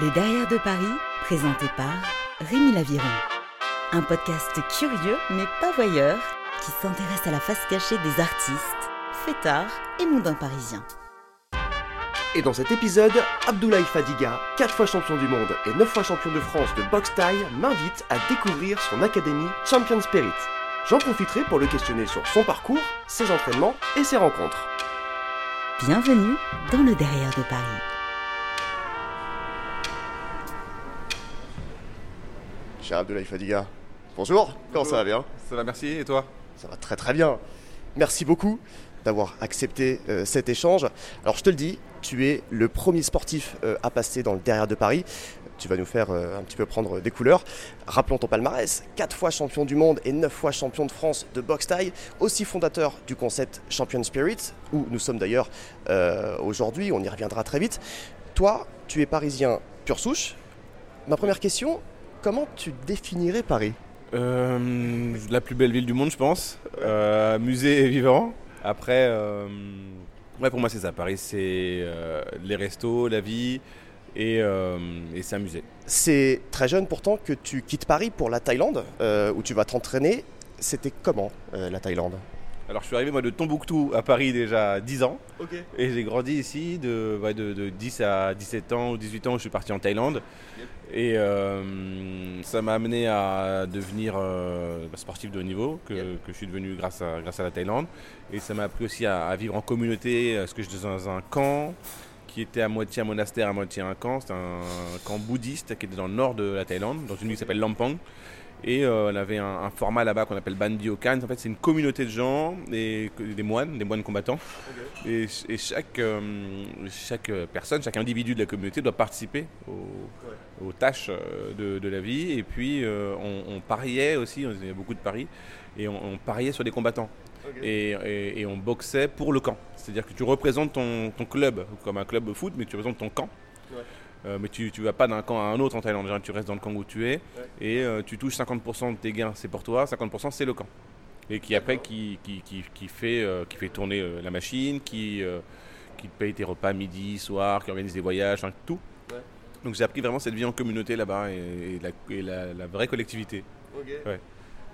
Le Derrière de Paris, présenté par Rémi Laviron. Un podcast curieux mais pas voyeur qui s'intéresse à la face cachée des artistes, fêtards et mondains parisiens. Et dans cet épisode, Abdoulaye Fadiga, 4 fois champion du monde et 9 fois champion de France de boxe taille, m'invite à découvrir son académie Champion Spirit. J'en profiterai pour le questionner sur son parcours, ses entraînements et ses rencontres. Bienvenue dans le Derrière de Paris. Cher Abdoulaye Fadiga, bonjour, comment ça va bien? Ça va, merci. Et toi? Ça va très très bien. Merci beaucoup d'avoir accepté euh, cet échange. Alors je te le dis, tu es le premier sportif euh, à passer dans le derrière de Paris. Tu vas nous faire euh, un petit peu prendre des couleurs. Rappelons ton palmarès, 4 fois champion du monde et 9 fois champion de France de boxe taille, aussi fondateur du concept Champion Spirit, où nous sommes d'ailleurs aujourd'hui, on y reviendra très vite. Toi, tu es parisien pure souche. Ma première question, comment tu définirais Paris? Euh, La plus belle ville du monde, je pense. Euh, musée vivant. Après, euh, ouais, pour moi, c'est ça. Paris, c'est les restos, la vie et, et s'amuser. C'est très jeune pourtant que tu quittes Paris pour la Thaïlande, où tu vas t'entraîner. C'était comment la Thaïlande? Alors, je suis arrivé moi de Tombouctou à Paris déjà à 10 ans. Et j'ai grandi ici de, ouais, de, de 10 à 17 ans ou 18 ans je suis parti en Thaïlande. Et euh, ça m'a amené à devenir euh, bah, sportif de haut niveau, que, Yep. que je suis devenu grâce à, grâce à la Thaïlande. Et ça m'a appris aussi à, à vivre en communauté, parce que j'étais dans un camp qui était à moitié un monastère, à moitié un camp. C'était un camp bouddhiste qui était dans le nord de la Thaïlande, dans une ville qui s'appelle Lampang. Et euh, on avait un, un format là-bas qu'on appelle Bandiokan. En fait, c'est une communauté de gens, des, des moines, des moines combattants. Et, et chaque, euh, chaque personne, chaque individu de la communauté doit participer aux, aux tâches euh, de, de la vie. Et puis, euh, on, on pariait aussi, il y a beaucoup de paris, et on, on pariait sur des combattants. Et, et- et on boxait pour le camp. C'est-à-dire que tu représentes ton, ton club, comme un club de foot, mais tu représentes ton camp. Ouais. Euh, mais tu ne vas pas d'un camp à un autre en Thaïlande. Tu restes dans le camp où tu es. Et euh, tu touches 50% de tes gains, c'est pour toi, 50% c'est le camp. Et qui après qui, qui, qui, qui fait, euh, qui fait tourner la machine, qui, qui te paye tes repas midi, soir, qui organise des voyages, tout. Ouais. Donc j'ai appris vraiment cette vie en communauté là-bas et, et la, et la- la vraie collectivité. Ouais.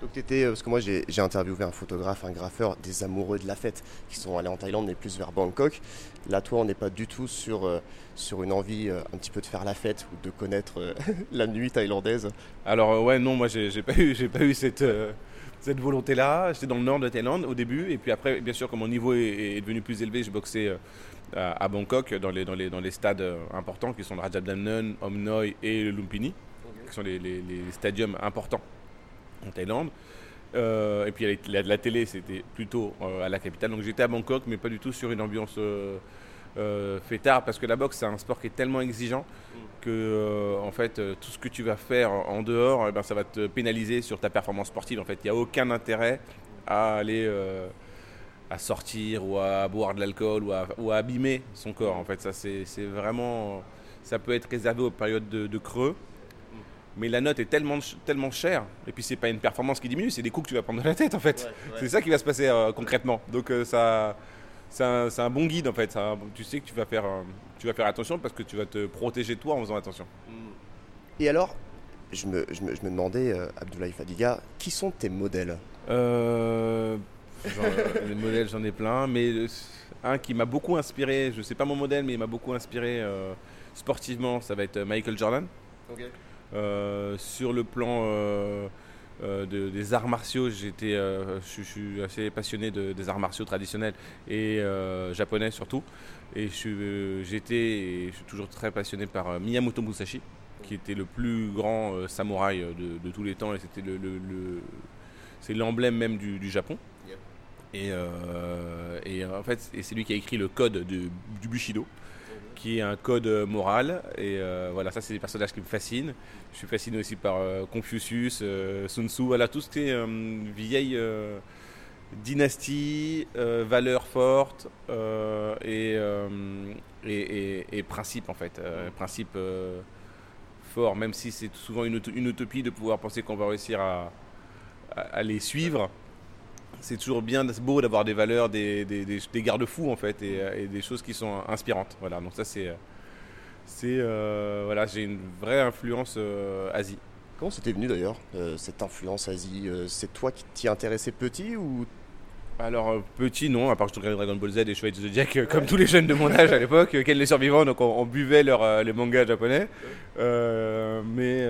Donc t'étais, euh, parce que moi j'ai interviewé un photographe, un graffeur, des amoureux de la fête qui sont allés en Thaïlande mais plus vers Bangkok. Là toi on n'est pas du tout sur, euh, sur une envie euh, un petit peu de faire la fête ou de connaître la nuit thaïlandaise. Alors ouais non moi j'ai pas eu j'ai pas eu cette cette volonté là. J'étais dans le nord de Thaïlande au début et puis après bien sûr comme mon niveau est, devenu plus élevé, je boxais à, Bangkok dans les dans les dans les stades importants qui sont le Rajabdamnon, Om et le Lumpini, qui sont les, les stadiums importants en Thaïlande. Euh, et puis la, la- télé c'était plutôt euh, à la capitale. Donc j'étais à Bangkok mais pas du tout sur une ambiance euh, euh, fêtard parce que la boxe c'est un sport qui est tellement exigeant que en fait tout ce que tu vas faire en dehors, eh ben, ça va te pénaliser sur ta performance sportive. En fait, il n'y a aucun intérêt à aller à sortir ou à boire de l'alcool ou à, ou abîmer son corps. En fait, ça c'est vraiment ça peut être réservé aux périodes de, de creux. Mais la note est tellement, tellement chère, et puis c'est pas une performance qui diminue, c'est des coups que tu vas prendre dans la tête en fait. C'est ça qui va se passer euh, concrètement. Donc euh, ça, c'est un, bon guide en fait. Un- tu sais que tu vas faire, euh, tu vas faire attention parce que tu vas te protéger toi en faisant attention. Et alors, je me, je me, je me demandais, Abdoulaye Fadiga, qui sont tes modèles? Genre, les modèles, j'en ai plein, mais un qui m'a beaucoup inspiré, je sais pas mon modèle, mais il m'a beaucoup inspiré sportivement, ça va être Michael Jordan. Sur le plan euh, euh, de- des arts martiaux, j'étais, euh, je, je suis assez passionné de- des arts martiaux traditionnels et euh, japonais surtout. Et je euh, j'étais et je suis toujours très passionné par euh, Miyamoto Musashi, qui était le plus grand euh, samouraï euh, de, de tous les temps et c'était le, le- le- c'est l'emblème même du, du Japon. Et, euh, et en fait, c'est lui qui a écrit le code de- du Bushido qui est un code euh, moral. Et euh, voilà, ça, c'est des personnages qui me fascinent. Je suis fasciné aussi par euh, Confucius, Sun Tzu, voilà, tout ce qui est vieille dynastie, valeurs fortes et, et, et- principes, en fait. Principes forts, même si c'est souvent une, une utopie de pouvoir penser qu'on va réussir à- à les suivre. C'est toujours bien, beau d'avoir des valeurs, des, des, garde-fous en fait, et, euh, et des choses qui sont inspirantes. Voilà, donc ça c'est, euh, C'est voilà, j'ai une vraie influence Asie. Comment c'était venu d'ailleurs, cette influence Asie? C'est toi qui t'y intéressais petit ou alors, euh, petit, non, à part que je regardais Dragon Ball Z et Chevalier de Zodiac, euh, comme tous les jeunes de mon âge à l'époque, euh, quels les survivants, donc on, buvait leur, les mangas japonais. mais,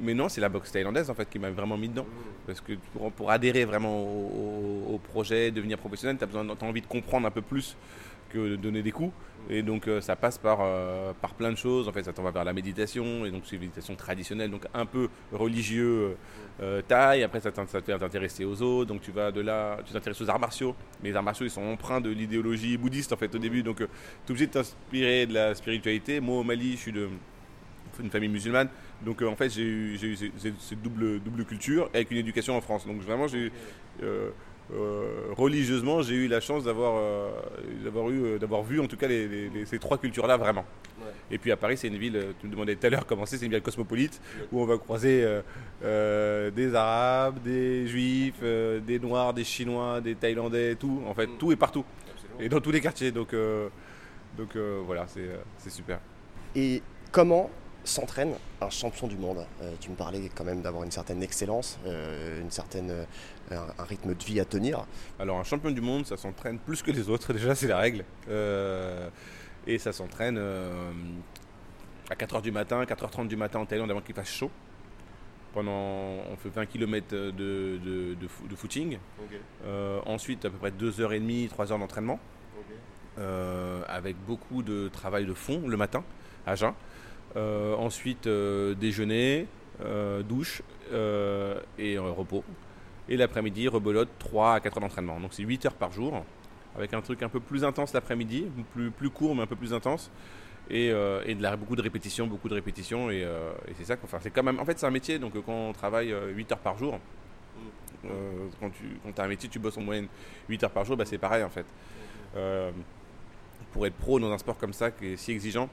mais non, c'est la boxe thaïlandaise en fait qui m'a vraiment mis dedans. Parce que pour, pour adhérer vraiment au, projet, devenir professionnel, tu as, as envie de comprendre un peu plus de donner des coups. Et donc euh, ça passe par, euh, par plein de choses. En fait, ça t'en va vers la méditation, et donc c'est une méditation traditionnelle, donc un peu religieux euh, taille. Après, ça, fait t'intéresser aux autres. Donc tu vas de là, tu t'intéresses aux arts martiaux. Mais les arts martiaux, ils sont empreints de l'idéologie bouddhiste en fait au début. Donc tu es obligé de t'inspirer de la spiritualité. Moi au Mali, je suis de une famille musulmane. Donc en fait, j'ai eu, eu, cette double, double culture avec une éducation en France. Donc vraiment, j'ai euh, religieusement, j'ai eu la chance d'avoir euh, eu euh, d'avoir vu en tout cas ces trois cultures-là vraiment. Et puis à Paris, c'est une ville, tu me demandais tout à l'heure comment c'est, c'est une ville cosmopolite où on va croiser des Arabes, des Juifs, des Noirs, des Chinois, des Thaïlandais, tout. En fait, mm. tout est partout. Et dans tous les quartiers. Donc, donc voilà, c'est super. Et comment s'entraîne un champion du monde Tu me parlais quand même d'avoir une certaine excellence, une certaine un, rythme de vie à tenir Alors un champion du monde, ça s'entraîne plus que les autres, déjà c'est la règle. Euh, et ça s'entraîne euh, à 4h du matin, 4h30 du matin en Thaïlande avant qu'il fasse chaud. Pendant, on fait 20 km de, de, de, footing. Euh, ensuite, à peu près 2h30, 3h d'entraînement. avec beaucoup de travail de fond le matin, à jeun. Ensuite, déjeuner, douche et repos. Et l'après-midi, rebelote 3 à 4 heures d'entraînement. Donc c'est 8 heures par jour, avec un truc un peu plus intense l'après-midi, plus, plus court mais un peu plus intense. Et, euh, et de la, beaucoup de répétitions, beaucoup de répétitions. Et, euh, et c'est ça qu'on fait. C'est quand même, en fait, c'est un métier. Donc quand on travaille 8 heures par jour, euh, quand tu as un métier, tu bosses en moyenne 8 heures par jour, bah, c'est pareil en fait. pour être pro dans un sport comme ça qui est si exigeant,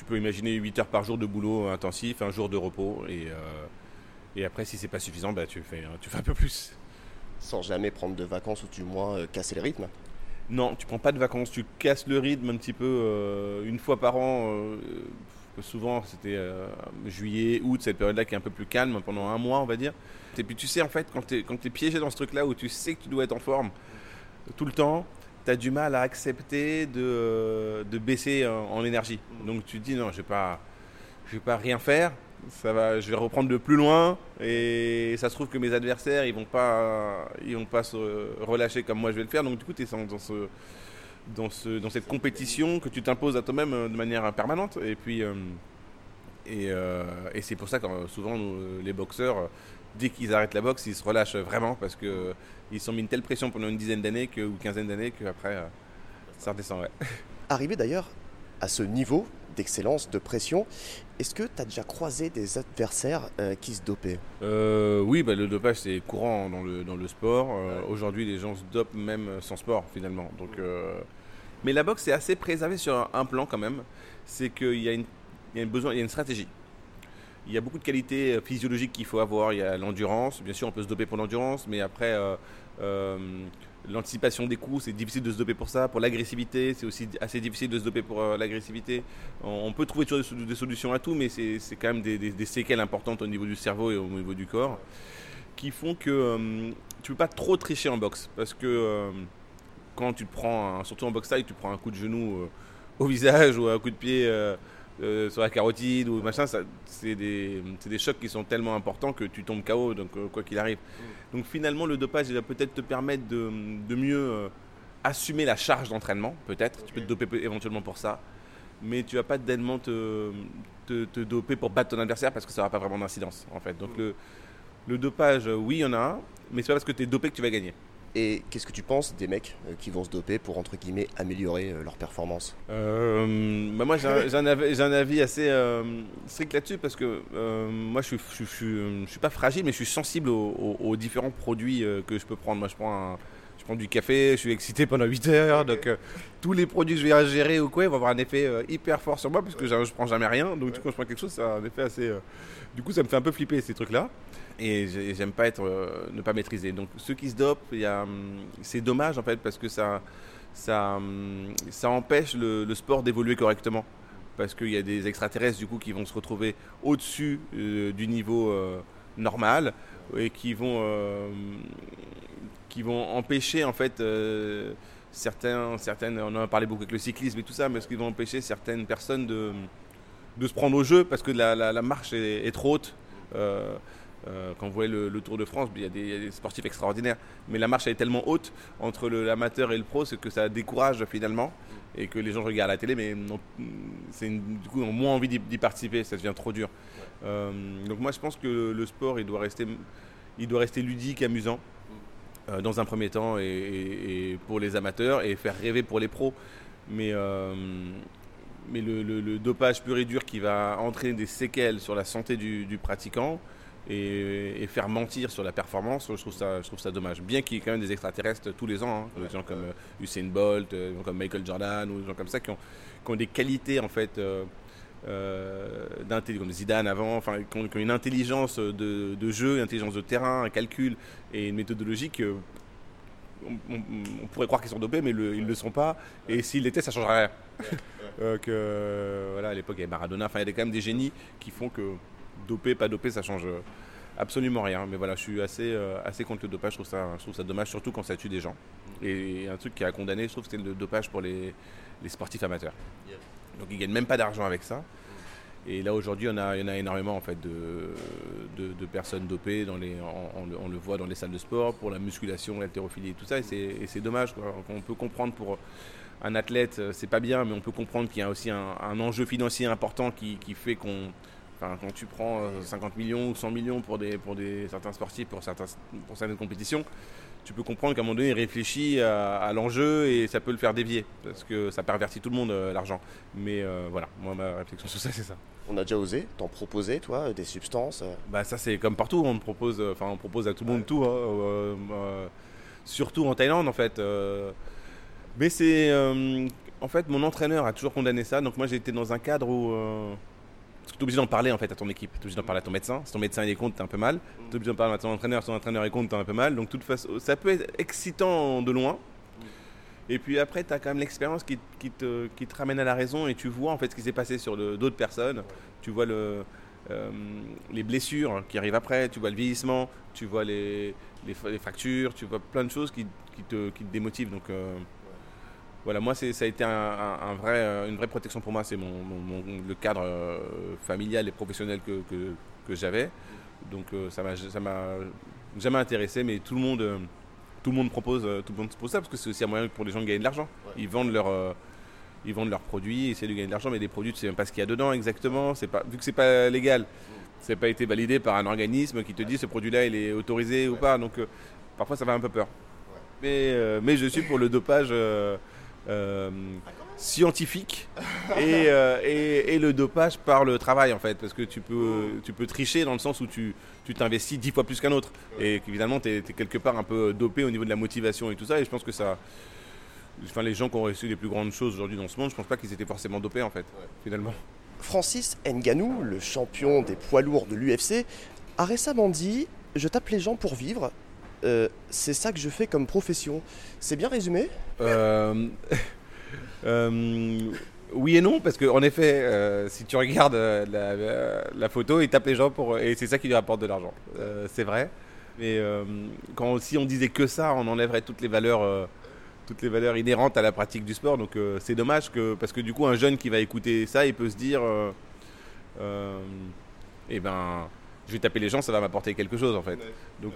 tu peux imaginer 8 heures par jour de boulot intensif, un jour de repos. Et, et après, si c'est pas suffisant, bah, tu, fais, tu fais un peu plus. Sans jamais prendre de vacances ou du moins euh, casser le rythme Non, tu prends pas de vacances, tu casses le rythme un petit peu euh, une fois par an. Euh, souvent, c'était juillet, août, cette période-là qui est un peu plus calme pendant un mois, on va dire. Et puis tu sais, en fait, quand tu es, es, piégé dans ce truc-là où tu sais que tu dois être en forme tout le temps, tu as du mal à accepter de, de baisser en, énergie. Donc tu te dis, non, je ne vais, vais pas rien faire ça va, je vais reprendre de plus loin et ça se trouve que mes adversaires ils vont pas, ils vont pas se relâcher comme moi je vais le faire. Donc du coup tu es dans, ce, dans, ce, dans cette compétition que tu t'imposes à toi-même euh, de manière permanente. Et puis euh, et, euh, et c'est pour ça que souvent les boxeurs, dès qu'ils arrêtent la boxe, ils se relâchent vraiment parce que ils sont mis une telle pression pendant une dizaine d'années que, ou quinzaine d'années qu'après ça redescend. Ouais. Arrivé d'ailleurs à ce niveau d'excellence, de pression. Est-ce que tu as déjà croisé des adversaires euh, qui se dopaient? Euh, Oui, bah, le dopage c'est courant dans le, dans le sport. Euh, aujourd'hui, les gens se dopent même sans sport finalement. Donc, Mais la boxe est assez préservée sur un plan quand même. C'est qu'il y, a une, y a besoin, il y a une stratégie. Il y a beaucoup de qualités physiologiques qu'il faut avoir. Il y a l'endurance. Bien sûr, on peut se doper pour l'endurance, mais après L'anticipation des coups, c'est difficile de se doper pour ça. Pour l'agressivité, c'est aussi assez difficile de se doper pour euh, l'agressivité. On, peut trouver toujours des, solutions à tout, mais c'est quand même des, séquelles importantes au niveau du cerveau et au niveau du corps qui font que euh, tu peux pas trop tricher en boxe. Parce que euh, quand tu te prends, surtout en boxe taille, tu prends un coup de genou au visage ou un coup de pied euh, sur la carotide ou machin, c'est des, des, chocs qui sont tellement importants que tu tombes KO, donc euh, quoi qu'il arrive. Mm. Donc finalement, le dopage, il va peut-être te permettre de, de mieux euh, assumer la charge d'entraînement, peut-être. Tu peux te doper éventuellement pour ça, mais tu vas pas tellement te, te, doper pour battre ton adversaire parce que ça n'aura pas vraiment d'incidence, en fait. Donc mm. le, le dopage, oui, il y en a un, mais c'est pas parce que tu es dopé que tu vas gagner. Et qu'est-ce que tu penses des mecs euh, qui vont se doper pour, entre guillemets, améliorer euh, leur performance? Euh, bah Moi, j'ai un, avis assez strict là-dessus parce que moi, je suis, je, suis, pas fragile, mais je suis sensible aux, différents produits que je peux prendre. Moi, je prends, je prends du café, je suis excité pendant 8 heures, donc tous les produits que je vais ingérer ou quoi, vont avoir un effet hyper fort sur moi parce que je, je prends jamais rien. Donc, du coup, quand je prends quelque chose, ça a un effet assez. du coup, ça me fait un peu flipper ces trucs-là et j'aime pas être euh, ne pas maîtriser. Donc ceux qui se dopent, hum, c'est dommage en fait parce que ça ça, hum, ça empêche le, sport d'évoluer correctement. parce qu'il y a des extraterrestres du coup qui vont se retrouver au-dessus du niveau normal et qui vont, qui vont empêcher en fait certains, certaines, on en a parlé beaucoup avec le cyclisme et tout ça, mais ce qui vont empêcher certaines personnes de, de se prendre au jeu parce que la, la, marche est, trop haute. Euh, quand vous voyez le, Tour de France, il y, a des, sportifs extraordinaires, mais la marche est tellement haute entre l'amateur et le pro, c'est que ça décourage finalement et que les gens regardent la télé, mais c'est du coup ont moins envie d'y participer, ça devient trop dur. Euh, donc moi je pense que le sport il doit rester, ludique, amusant. Euh, dans un premier temps et, pour les amateurs et faire rêver pour les pros. Mais le, dopage pur et dur qui va entraîner des séquelles sur la santé du, pratiquant et, faire mentir sur la performance, je trouve ça, je trouve ça dommage. Bien qu'il y ait quand même des extraterrestres tous les ans, hein, des gens comme euh, Usain Bolt, comme Michael Jordan ou des gens comme ça qui ont, qui ont des qualités en fait. Euh, comme Zidane avant, enfin, qui ont, une intelligence de, jeu, une intelligence de terrain, un calcul et une méthodologie que on, pourrait croire qu'ils sont dopés, mais ils ne le sont pas. Et s'ils l'étaient, ça changerait rien. Euh, voilà, à l'époque, il y avait Maradona. Enfin, il y a quand même des génies qui font que dopé, pas dopé, ça change absolument rien. Mais voilà, je suis assez, euh, assez contre le dopage. Je trouve, ça, je trouve ça dommage, surtout quand ça tue des gens. Et un truc qui a condamné, je trouve, c'est le dopage pour les, les sportifs amateurs. Donc ils gagnent même pas d'argent avec ça. Et là aujourd'hui, il y en a énormément en fait de, de, personnes dopées. Dans les, on, le voit dans les salles de sport pour la musculation, l'haltérophilie et tout ça. Et c'est dommage. On peut comprendre pour un athlète, euh, c'est pas bien, mais on peut comprendre qu'il y a aussi un, enjeu financier important qui, qui fait qu'on Enfin, quand tu prends 50 euh, millions ou 100 millions pour, des, pour des, certains sportifs, pour, certains, pour certaines compétitions, tu peux comprendre qu'à un moment donné, il réfléchit à, l'enjeu et ça peut le faire dévier parce que ça pervertit tout le monde euh, l'argent. Mais euh, voilà, moi ma réflexion sur ça, c'est ça. On a déjà osé t'en proposer, toi, des substances Bah ça c'est comme partout, on propose, enfin on propose à tout le monde tout, hein, surtout en Thaïlande en fait. mais c'est, en fait, mon entraîneur a toujours condamné ça. Donc moi j'ai été dans un cadre où tu es obligé d'en parler en fait à ton équipe. Tu es obligé d'en parler à ton médecin. Si ton médecin est contre, t'es un peu mal. Tu es obligé d'en parler à ton entraîneur. Si ton entraîneur est contre, t'es un peu mal. Donc, toute façon, ça peut être excitant de loin. Et puis après, tu as quand même l'expérience qui, te, qui, te, ramène à la raison et tu vois en fait ce qui s'est passé sur d'autres personnes. Tu vois euh, les blessures qui arrivent après, tu vois le vieillissement, tu vois les, fractures, tu vois plein de choses qui, qui te, te, démotivent. Donc, euh, voilà, moi, ça a été un, vrai, euh, une vraie protection pour moi. C'est mon, le cadre euh, familial et professionnel que, que, j'avais. Donc, euh, ça m'a jamais intéressé, mais tout le monde, tout le monde propose, tout le monde propose ça parce que c'est aussi un moyen pour les gens de gagner de l'argent. Ils vendent leur ils vendent leurs produits, ils essaient de gagner de l'argent, mais des produits, tu sais même pas ce qu'il y a dedans exactement. C'est pas, vu que c'est pas légal, c'est pas été validé par un organisme qui te dit ce produit-là, il est autorisé ou pas. Donc parfois, ça fait un peu peur. Mais, mais je suis pour le dopage euh, scientifique euh, et, et, le dopage par le travail en fait. Parce que tu peux, tu peux tricher dans le sens où tu t'investis dix fois plus qu'un autre. Et qu'évidemment tu es, quelque part un peu dopé au niveau de la motivation et tout ça. Et je pense que ça enfin les gens qui ont réussi les plus grandes choses aujourd'hui dans ce monde je pense pas qu'ils étaient forcément dopés en fait finalement. Francis Nganou le champion des poids lourds de l'UFC a récemment dit je tape les gens pour vivre euh, c'est ça que je fais comme profession. C'est bien résumé euh, euh, Oui et non, parce qu'en effet, si tu regardes la, photo, il tape les gens pour, et c'est ça qui lui rapporte de l'argent. c'est vrai. Mais si on disait que ça, on enlèverait toutes les valeurs toutes les valeurs inhérentes à la pratique du sport. Donc c'est dommage que parce que du coup un jeune qui va écouter ça, il peut se dire, eh ben je vais taper les gens, ça va m'apporter quelque chose en fait. Donc,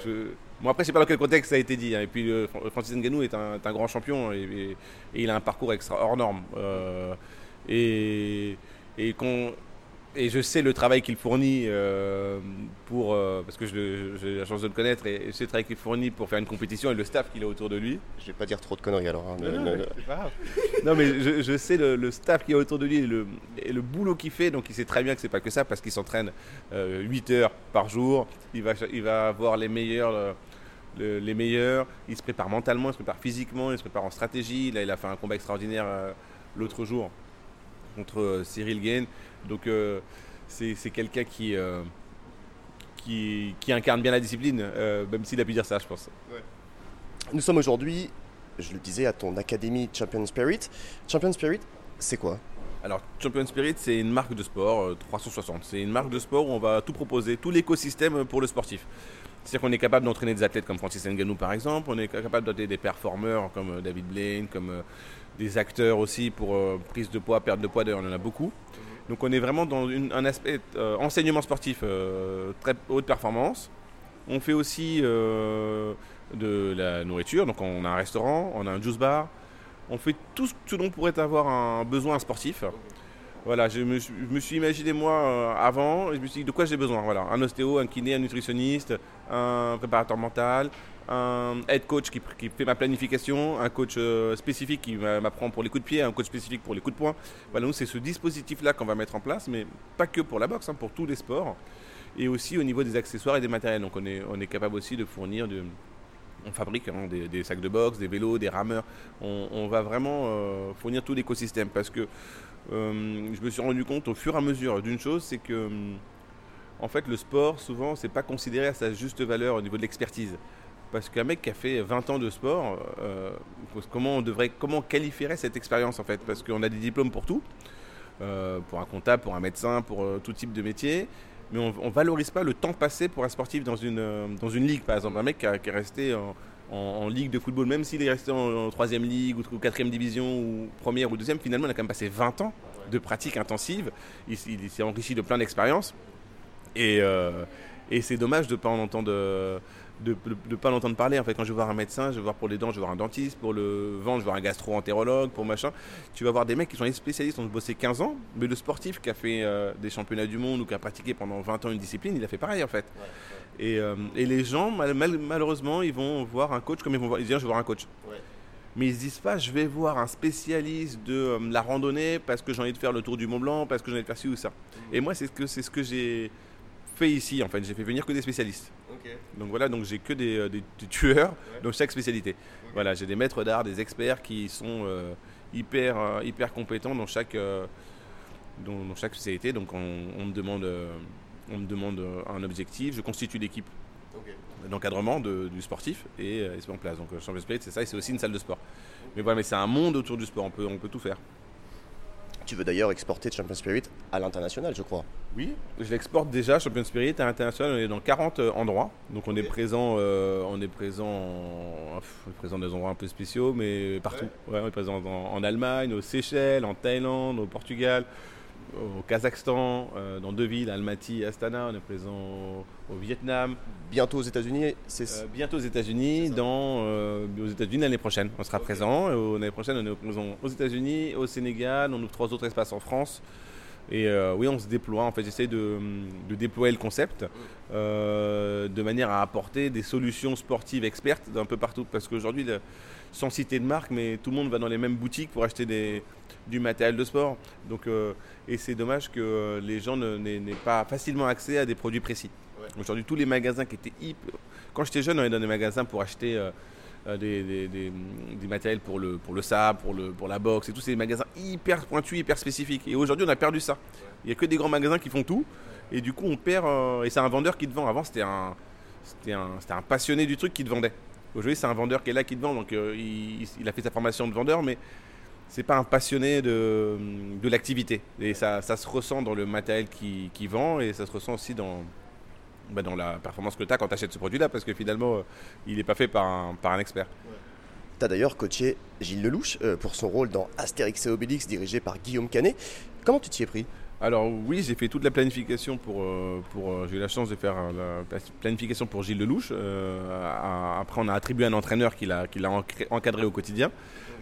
moi après, je sais pas dans quel contexte ça a été dit. Hein. Et puis, Francis Ngannou est un, grand champion et, il a un parcours extra hors norme. Euh, et, et qu'on et je sais le travail qu'il fournit euh, pour euh, parce que j'ai la chance de le connaître et je sais le travail qu'il fournit pour faire une compétition et le staff qu'il a autour de lui. Je vais pas dire trop de conneries alors. Hein, non, mais je, sais le, staff qu'il a autour de lui et le, et le boulot qu'il fait. Donc il sait très bien que c'est pas que ça parce qu'il s'entraîne 8 euh, heures par jour. Il va il va avoir les meilleurs. les meilleurs, il se prépare mentalement, il se prépare physiquement, il se prépare en stratégie. Là, il a fait un combat extraordinaire l'autre jour contre Cyril Gain. Donc euh, c'est quelqu'un qui, euh, qui, qui, incarne bien la discipline, euh, même s'il a pu dire ça, je pense. Nous sommes aujourd'hui, je le disais, à ton académie Champion Spirit. Champion Spirit, c'est quoi? Alors, Champion Spirit, c'est une marque de sport 360. C'est une marque de sport où on va tout proposer, tout l'écosystème pour le sportif. C'est-à-dire qu'on est capable d'entraîner des athlètes comme Francis Ngannou par exemple, on est capable d'entraîner des performeurs comme David Blaine, comme des acteurs aussi pour prise de poids, perte de poids, d'ailleurs on en a beaucoup. Donc on est vraiment dans un aspect enseignement sportif très haute performance. On fait aussi de la nourriture. Donc on a un restaurant, on a un juice bar. On fait tout ce dont pourrait avoir un besoin sportif. Voilà, je me, suis imaginé moi euh, avant, je me suis dit de quoi j'ai besoin? Voilà, un ostéo, un kiné, un nutritionniste, un préparateur mental, un head coach qui, fait ma planification, un coach euh, spécifique qui m'apprend pour les coups de pied, un coach spécifique pour les coups de poing. Voilà, nous c'est ce dispositif-là qu'on va mettre en place, mais pas que pour la boxe, hein, pour tous les sports, et aussi au niveau des accessoires et des matériels. Donc on est, capable aussi de fournir on fabrique hein, des, sacs de boxe, des vélos, des rameurs. On, va vraiment euh, fournir tout l'écosystème parce que euh, je me suis rendu compte au fur et à mesure d'une chose, c'est que en fait le sport souvent c'est pas considéré à sa juste valeur au niveau de l'expertise. Parce qu'un mec qui a fait 20 ans de sport, euh, comment on devrait, comment qualifierait cette expérience en fait? Parce qu'on a des diplômes pour tout, pour un comptable, pour un médecin, pour tout type de métier mais on, ne valorise pas le temps passé pour un sportif dans une, euh, dans une ligue, par exemple. Un mec qui, est resté en, ligue de football, même s'il est resté en, troisième ligue ou, quatrième division ou première ou deuxième, finalement, il a quand même passé 20 ans de pratique intensive. Il, s'est enrichi de plein d'expériences. Et, euh, et c'est dommage de ne pas en entendre de ne pas l'entendre parler. En fait, quand je vais voir un médecin, je vais voir pour les dents, je vais voir un dentiste, pour le ventre, je vais voir un gastro-entérologue, pour machin. Tu vas voir des mecs qui sont des spécialistes, ont bossé 15 ans, mais le sportif qui a fait euh, des championnats du monde ou qui a pratiqué pendant 20 ans une discipline, il a fait pareil en fait. Et, euh, et, les gens, malheureusement, ils vont voir un coach comme ils vont voir, ils disent, je vais voir un coach. Mais ils se disent pas, je vais voir un spécialiste de euh, la randonnée parce que j'ai envie de faire le tour du Mont Blanc, parce que j'ai envie de faire ci ou ça. Mmh. Et moi, c'est ce que, c'est ce que j'ai fait ici en fait. J'ai fait venir que des spécialistes. Donc voilà, donc j'ai que des, euh, tueurs dans chaque spécialité. Voilà, j'ai des maîtres d'art, des experts qui sont euh, hyper, euh, hyper compétents dans chaque, dans, chaque spécialité. Donc on, me demande, on me demande un objectif, je constitue l'équipe d'encadrement du sportif et se met en place. Donc Champion Spirit, c'est ça, et c'est aussi une salle de sport. Mais voilà, mais c'est un monde autour du sport, on peut, on peut tout faire. Tu veux d'ailleurs exporter Champion Spirit à l'international, je crois. Oui, je l'exporte déjà, Champion Spirit, à l'international. On est dans 40 euh, endroits. Donc on est présent, euh, on est présent, on est présent dans des endroits un peu spéciaux, mais partout. on est présent en Allemagne, aux Seychelles, en Thaïlande, au Portugal, au Kazakhstan, euh, dans deux villes, Almaty et Astana. On est présent au, Vietnam. Bientôt aux États-Unis euh, Bientôt aux États-Unis, dans euh, aux États-Unis l'année prochaine. On sera présent. L'année prochaine, on est présent aux États-Unis, au Sénégal. On ouvre trois autres espaces en France. Et oui, on se déploie. En fait, j'essaie de, de, déployer le concept de manière à apporter des solutions sportives expertes d'un peu partout. Parce qu'aujourd'hui, sans citer de marque, mais tout le monde va dans les mêmes boutiques pour acheter des, du matériel de sport. Donc, euh, et c'est dommage que les gens n'aient pas facilement accès à des produits précis. Aujourd'hui, tous les magasins qui étaient hyper... Quand j'étais jeune, on allait dans des magasins pour acheter euh, euh, des, des, matériels pour le, pour le sable, pour, le, pour la boxe, et tous ces magasins hyper pointus, hyper spécifiques. Et aujourd'hui, on a perdu ça. Il n'y a que des grands magasins qui font tout. Et du coup, on perd... et c'est un vendeur qui te vend. Avant, c'était un, un, un passionné du truc qui te vendait. Aujourd'hui, c'est un vendeur qui est là qui te vend, donc euh, il, a fait sa formation de vendeur, mais c'est pas un passionné de, de l'activité. Et ça, ça, se ressent dans le matériel qui, qui vend et ça se ressent aussi dans, bah, dans la performance que tu as quand tu achètes ce produit-là, parce que finalement, euh, il n'est pas fait par un, par un expert. Tu as d'ailleurs coaché Gilles Lelouch euh, pour son rôle dans Astérix et Obélix, dirigé par Guillaume Canet. Comment tu t'y es pris? Alors oui, j'ai fait toute la planification pour... Euh, pour j'ai eu la chance de faire la planification pour Gilles Lelouch. Euh, après, on a attribué un entraîneur qui l'a, encadré au quotidien,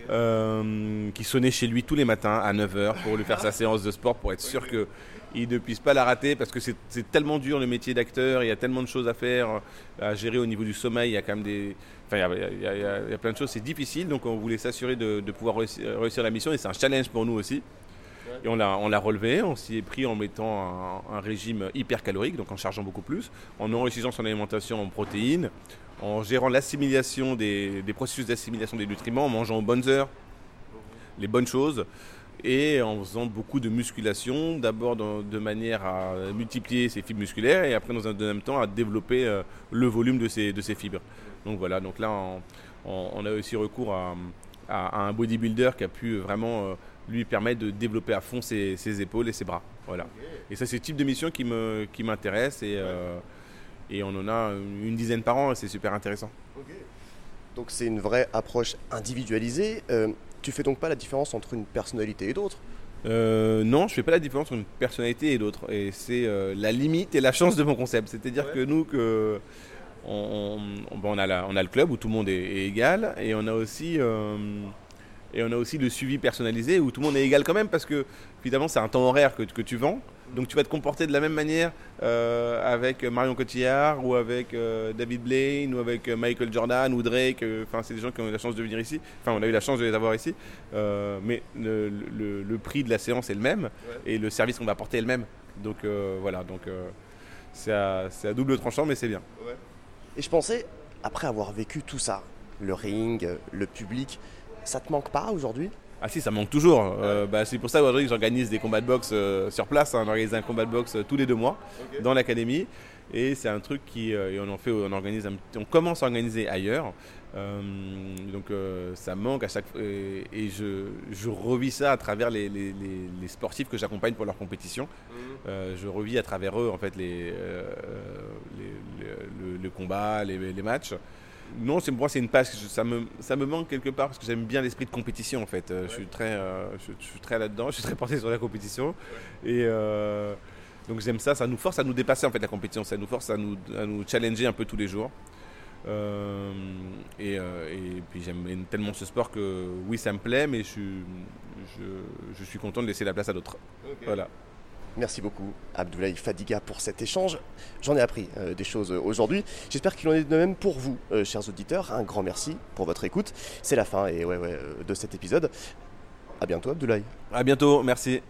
qui sonnait chez lui tous les matins à 9h pour lui faire sa séance de sport, pour être sûr qu'il ne puisse pas la rater, parce que c'est, tellement dur le métier d'acteur, il y a tellement de choses à faire, à gérer au niveau du sommeil, il y a quand même des... Enfin, il y a, plein de choses, c'est difficile, donc on voulait s'assurer de, pouvoir réussir la mission, et c'est un challenge pour nous aussi. Et on l'a relevé, on s'y est pris en mettant un, régime hyper calorique, donc en chargeant beaucoup plus, en enrichissant son alimentation en protéines, en gérant l'assimilation des, processus d'assimilation des nutriments, en mangeant aux bonnes heures, les bonnes choses, et en faisant beaucoup de musculation, d'abord de manière à multiplier ses fibres musculaires, et après dans un deuxième temps à développer euh, le volume de ces, de ces fibres. Donc voilà, donc là on, a aussi recours à un bodybuilder qui a pu vraiment lui permettre de développer à fond ses, épaules et ses bras. Voilà. Et ça, c'est le type de mission qui m'intéresse qui et, et on en a une dizaine par an et c'est super intéressant. Donc c'est une vraie approche individualisée. tu fais donc pas la différence entre une personnalité et d'autres? Euh, non, je fais pas la différence entre une personnalité et l'autre. Et c'est euh, la limite et la chance de mon concept. C'est-à-dire que nous, que on, on, a on, a le club où tout le monde est, égal et on a aussi euh, et on a aussi le suivi personnalisé où tout le monde est égal quand même parce que évidemment c'est un temps horaire que, que tu vends. Donc tu vas te comporter de la même manière euh, avec Marion Cotillard ou avec euh, David Blaine ou avec euh, Michael Jordan ou Drake. Enfin, c'est des gens qui ont eu la chance de venir ici. Enfin, on a eu la chance de les avoir ici. mais le, prix de la séance est le même et le service qu'on va apporter est le même. Donc voilà, donc c'est à, à, double tranchant, mais c'est bien. Et je pensais, après avoir vécu tout ça, le ring, le public, ça te manque pas aujourd'hui? Ah si, ça manque toujours. Euh, bah, c'est pour ça aujourd'hui que j'organise des combats de boxe euh, sur place. Hein. On organise un combat de boxe euh, tous les deux mois dans l'académie. Et c'est un truc qui, on en fait, on organise, on commence à organiser ailleurs. donc ça manque à chaque fois. Et, je, je, revis ça à travers les, les, les, sportifs que j'accompagne pour leur compétition. Mhm. je revis à travers eux en fait les, le, combat, les, matchs non, c'est moi c'est une page ça me ça me manque quelque part parce que j'aime bien l'esprit de compétition en fait. Euh, je suis très euh, je, suis très là-dedans, je suis très porté sur la compétition et euh, donc j'aime ça, ça nous force à nous dépasser en fait la compétition, ça nous force à nous, à nous challenger un peu tous les jours. et, puis j'aime tellement ce sport que oui ça me plaît mais je, je, je suis content de laisser la place à d'autres. Voilà. Merci beaucoup Abdoulaye Fadiga pour cet échange. J'en ai appris euh, des choses euh, aujourd'hui. J'espère qu'il en est de même pour vous, euh, chers auditeurs. Un grand merci pour votre écoute. C'est la fin et ouais, de cet épisode. A bientôt Abdoulaye. À bientôt, merci.